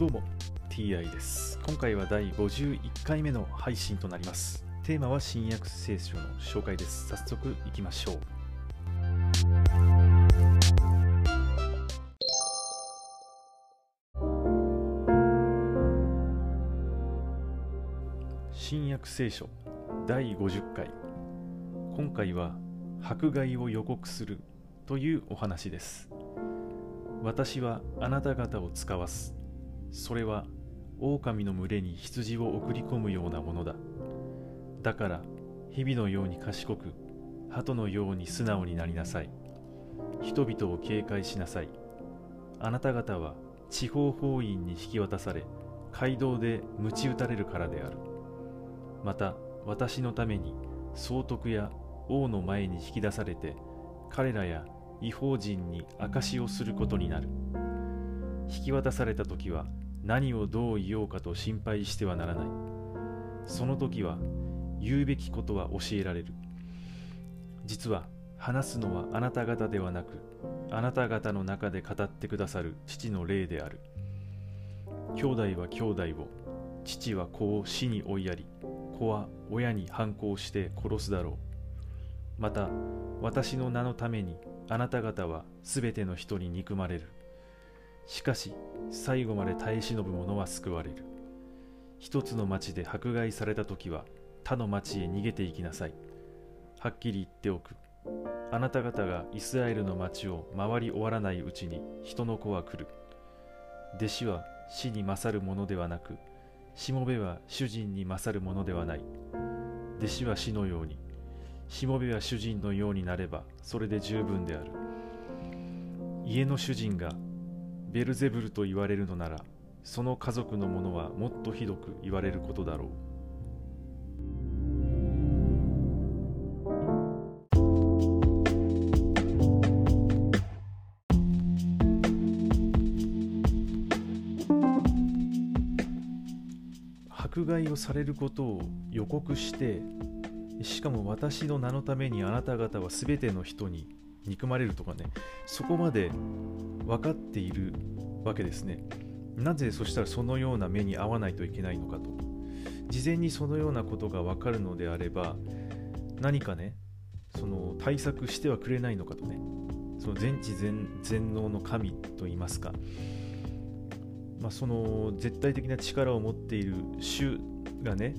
どうも TI です。今回は第51回目の配信となります。テーマは新約聖書の紹介です。早速いきましょう。新約聖書第50回。今回は迫害を予告するというお話です。私はあなた方を使わすそれは狼の群れに羊を送り込むようなものだ。だから蛇のように賢く鳩のように素直になりなさい。人々を警戒しなさい。あなた方は地方法院に引き渡され街道で鞭打たれるからである。また私のために総督や王の前に引き出されて彼らや違法人に証しをすることになる。引き渡された時は何をどう言おうかと心配してはならない。その時は言うべきことは教えられる。実は話すのはあなた方ではなくあなた方の中で語ってくださる父の霊である。兄弟は兄弟を父は子を死に追いやり子は親に反抗して殺すだろう。また私の名のためにあなた方はすべての人に憎まれる。しかし最後まで耐え忍ぶ者は救われる。一つの町で迫害された時は他の町へ逃げていきなさい。はっきり言っておく。あなた方がイスラエルの町を回り終わらないうちに人の子は来る。弟子は死に勝るものではなくしもべは主人に勝るものではない。弟子は死のように。しもべは主人のようになればそれで十分である。家の主人がベルゼブルと言われるのならその家族の者はもっとひどく言われることだろう。迫害をされることを予告してしかも私の名のためにあなた方は全ての人に憎まれるとかねそこまで分かっているわけですね。なぜそしたらそのような目に遭わないといけないのかと。事前にそのようなことが分かるのであれば何かねその対策してはくれないのかとね。その全知全全能の神といいますか、まあ、その絶対的な力を持っている主がね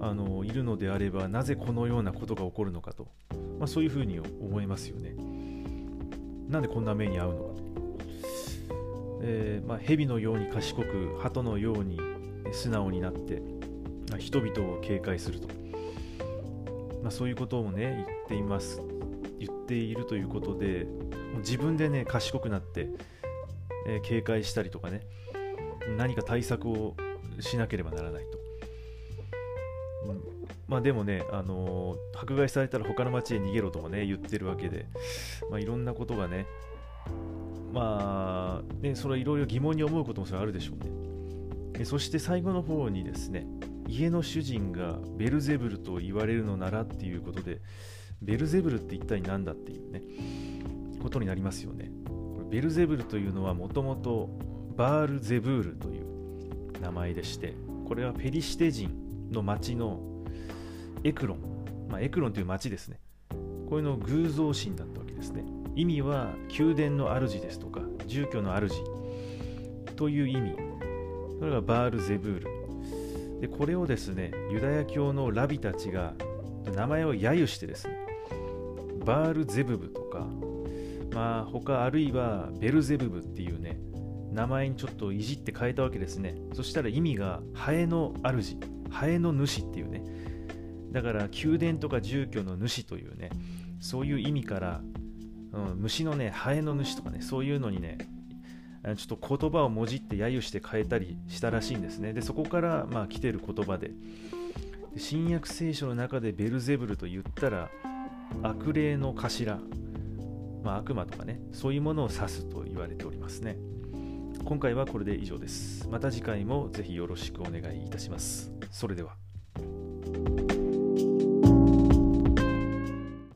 あのいるのであればなぜこのようなことが起こるのかと、まあ、そういうふうに思いますよね。なんでこんな目に遭うのかと。えーまあ、蛇のように賢く鳩のように素直になってまあ人々を警戒すると、まあ、そういうことをね言っています言っているということで自分でね賢くなって、えー、警戒したりとかね何か対策をしなければならないとまあでもね、あのー、迫害されたら他の町へ逃げろとかね、言ってるわけで、まあ、いろんなことがね、まあ、ね、それはいろいろ疑問に思うこともそれあるでしょうね。そして最後の方にですね、家の主人がベルゼブルと言われるのならっていうことで、ベルゼブルって一体何だっていうね、ことになりますよね。これベルゼブルというのはもともとバールゼブールという名前でして、これはペリシテ人の町のエクロン、まあ、エクロンという町ですね。こういうの偶像神だったわけですね。意味は宮殿の主ですとか住居の主という意味。それがバール・ゼブール。で、これをですね、ユダヤ教のラビたちが名前を揶揄してですね、バール・ゼブブとか、まあ他あるいはベルゼブブっていうね、名前にちょっといじって変えたわけですね。そしたら意味がハエの主、ハエの主っていうね、だから宮殿とか住居の主というね。そういう意味から、うん、虫のねハエの主とかね。そういうのにねちょっと言葉をもじって揶揄して変えたりしたらしいんですね。でそこからまあ来てる言葉で新約聖書の中でベルゼブルと言ったら悪霊の頭、まあ、悪魔とかね。そういうものを指すと言われておりますね。今回はこれで以上です。また次回もぜひよろしくお願いいたします。それでは。